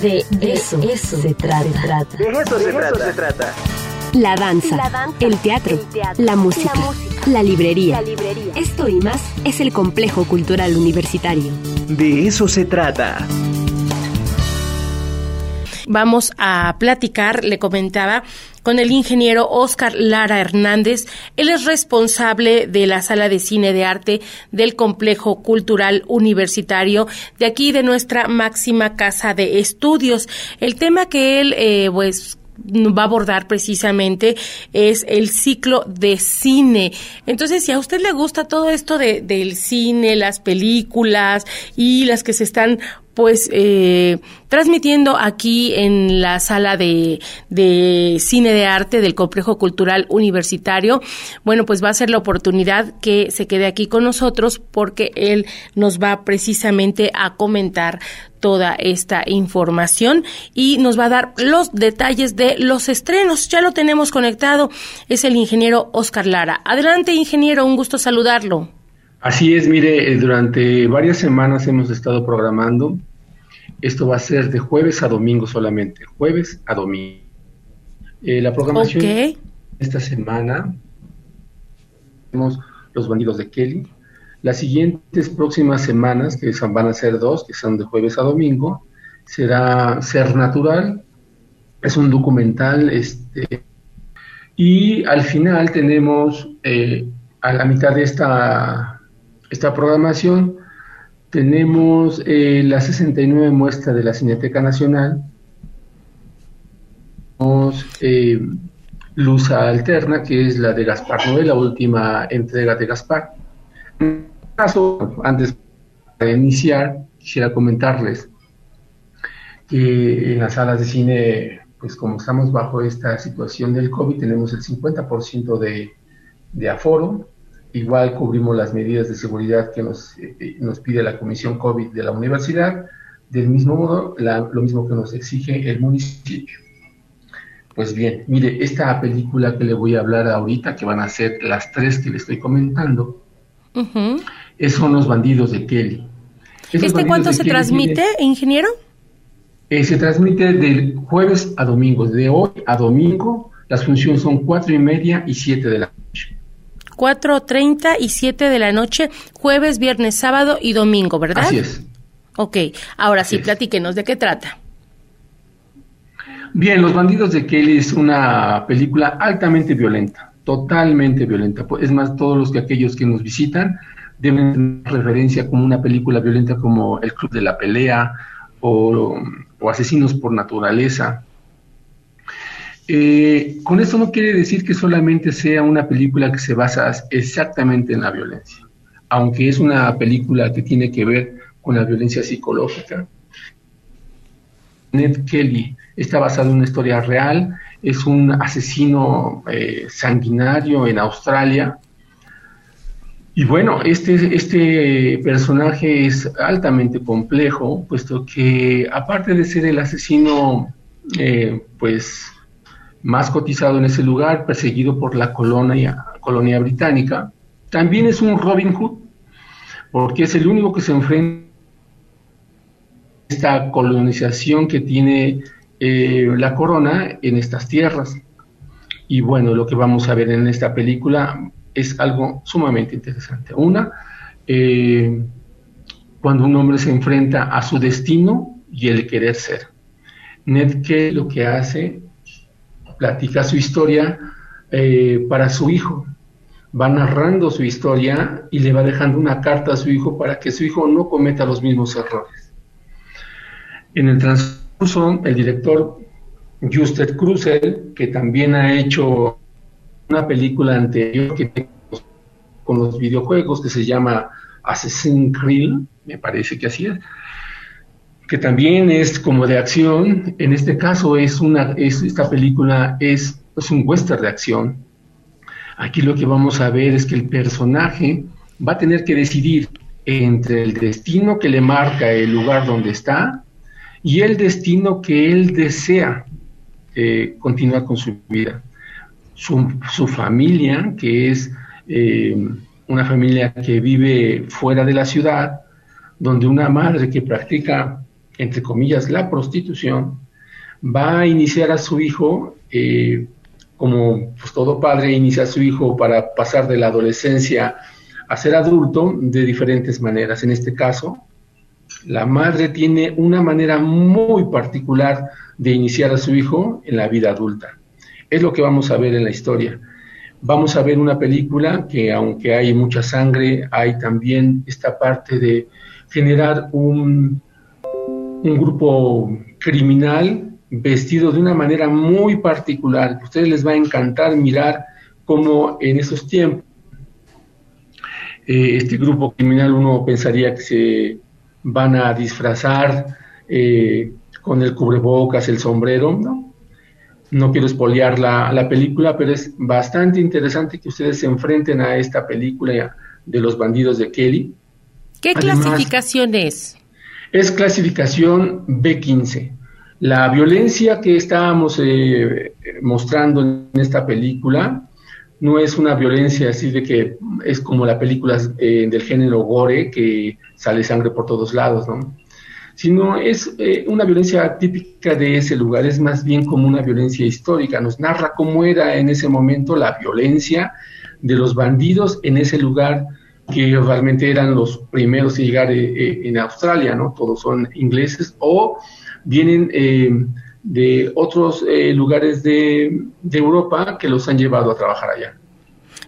De eso, eso se trata. De eso, se, trata. La danza, el, teatro, la, música, la, librería. Esto y más es el complejo cultural universitario. De eso se trata. Vamos a platicar, le comentaba, con el ingeniero Oscar Lara Hernández. Él es responsable de la sala de cine de arte del complejo cultural universitario de aquí de nuestra máxima casa de estudios. El tema que él, eh, pues, va a abordar precisamente es el ciclo de cine. Entonces, si a usted le gusta todo esto de, del cine, las películas y las que se están pues eh, transmitiendo aquí en la sala de, de, cine de arte del complejo cultural universitario. Bueno, pues va a ser la oportunidad que se quede aquí con nosotros porque él nos va precisamente a comentar toda esta información y nos va a dar los detalles de los estrenos. Ya lo tenemos conectado, es el ingeniero Oscar Lara. Adelante, ingeniero, un gusto saludarlo. Así es, mire, eh, durante varias semanas hemos estado programando. Esto va a ser de jueves a domingo solamente, jueves a domingo. Eh, la programación esta semana tenemos Los Bandidos de Kelly. Las siguientes próximas semanas, que van a ser dos, que son de jueves a domingo, será Ser Natural, es un documental, este, y al final tenemos eh, a la mitad de esta esta programación. Tenemos eh, la 69 muestra de la Cineteca Nacional, tenemos eh, Luz Alterna, que es la de Gaspar Noé, la última entrega de Gaspar. En caso, antes de iniciar, quisiera comentarles que en las salas de cine, pues como estamos bajo esta situación del COVID, tenemos el 50% de, de aforo, Igual cubrimos las medidas de seguridad que nos, eh, nos pide la Comisión COVID de la universidad, del mismo modo, lo mismo que nos exige el municipio. Pues bien, mire, esta película que le voy a hablar ahorita, que van a ser las tres que le estoy comentando, son los bandidos de Kelly. ¿Este cuánto se transmite, ingeniero? Eh, se transmite de jueves a domingo, de hoy a domingo, las funciones son cuatro y media y siete de la 4.30 y 7 de la noche, jueves, viernes, sábado y domingo, ¿verdad? Así es. Ok, ahora sí, platíquenos, ¿de qué trata? Bien, Los Bandidos de Kelly es una película altamente violenta, totalmente violenta. Es más, todos los que aquellos que nos visitan deben tener referencia como una película violenta como El Club de la Pelea o, o Asesinos por Naturaleza eh, con esto no quiere decir que solamente sea una película que se basa exactamente en la violencia, aunque es una película que tiene que ver con la violencia psicológica. Ned Kelly está basado en una historia real, es un asesino eh, sanguinario en Australia. Y bueno, este, este personaje es altamente complejo, puesto que aparte de ser el asesino, eh, pues más cotizado en ese lugar, perseguido por la colonia, colonia británica, también es un Robin Hood, porque es el único que se enfrenta a esta colonización que tiene eh, la corona en estas tierras. Y bueno, lo que vamos a ver en esta película es algo sumamente interesante. Una, eh, cuando un hombre se enfrenta a su destino y el querer ser. Ned que lo que hace platica su historia eh, para su hijo. Va narrando su historia y le va dejando una carta a su hijo para que su hijo no cometa los mismos errores. En el transcurso, el director Justed Cruzel, que también ha hecho una película anterior que con los videojuegos que se llama Assassin's Creed, me parece que así es, que también es como de acción. En este caso es una, esta película es, es un western de acción. Aquí lo que vamos a ver es que el personaje va a tener que decidir entre el destino que le marca el lugar donde está y el destino que él desea eh, continuar con su vida. Su, familia, que es eh, una familia que vive fuera de la ciudad, donde una madre que practica entre comillas, la prostitución, va a iniciar a su hijo, eh, como pues, todo padre inicia a su hijo para pasar de la adolescencia a ser adulto de diferentes maneras. En este caso, la madre tiene una manera muy particular de iniciar a su hijo en la vida adulta. Es lo que vamos a ver en la historia. Vamos a ver una película que aunque hay mucha sangre, hay también esta parte de generar un, un grupo criminal vestido de una manera muy particular. A ustedes les va a encantar mirar cómo en esos tiempos eh, este grupo criminal uno pensaría que se van a disfrazar eh, con el cubrebocas, el sombrero, ¿no? No quiero espolear la, la, película, pero es bastante interesante que ustedes se enfrenten a esta película de los bandidos de Kelly. ¿Qué clasificación es? Es clasificación B15. La violencia que estábamos eh, mostrando en esta película no es una violencia así de que es como la película eh, del género gore, que sale sangre por todos lados, ¿no? Sino es eh, una violencia típica de ese lugar, es más bien como una violencia histórica, nos narra cómo era en ese momento la violencia de los bandidos en ese lugar que realmente eran los primeros en llegar eh, en Australia, ¿no? Todos son ingleses o vienen de otros lugares de, Europa que los han llevado a trabajar allá.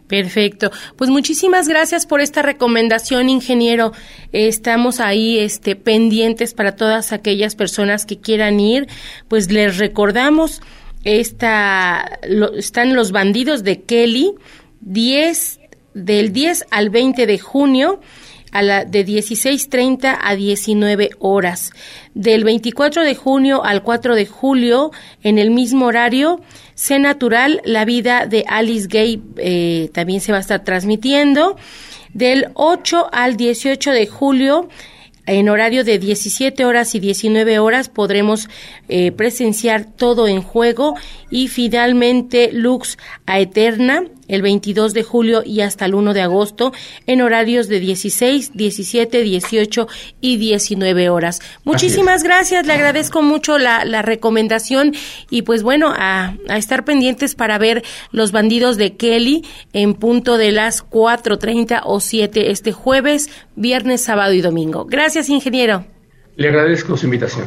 Perfecto. Pues muchísimas gracias por esta recomendación, ingeniero. Estamos ahí este pendientes para todas aquellas personas que quieran ir, pues les recordamos esta están los bandidos de Kelly 10 del 10 al 20 de junio a la de 16.30 a 19 horas. Del 24 de junio al 4 de julio, en el mismo horario, Sé Natural, la vida de Alice Gay eh, también se va a estar transmitiendo. Del 8 al 18 de julio, en horario de 17 horas y 19 horas podremos eh, presenciar todo en juego y finalmente Lux a Eterna el 22 de julio y hasta el 1 de agosto en horarios de 16, 17, 18 y 19 horas. Muchísimas gracias, le agradezco mucho la, la recomendación y pues bueno, a, a, estar pendientes para ver los bandidos de Kelly en punto de las 4.30 o 7 este jueves, viernes, sábado y domingo. Gracias, ingeniero. Le agradezco su invitación.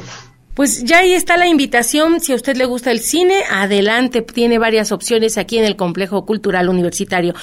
Pues ya ahí está la invitación. Si a usted le gusta el cine, adelante. Tiene varias opciones aquí en el Complejo Cultural Universitario.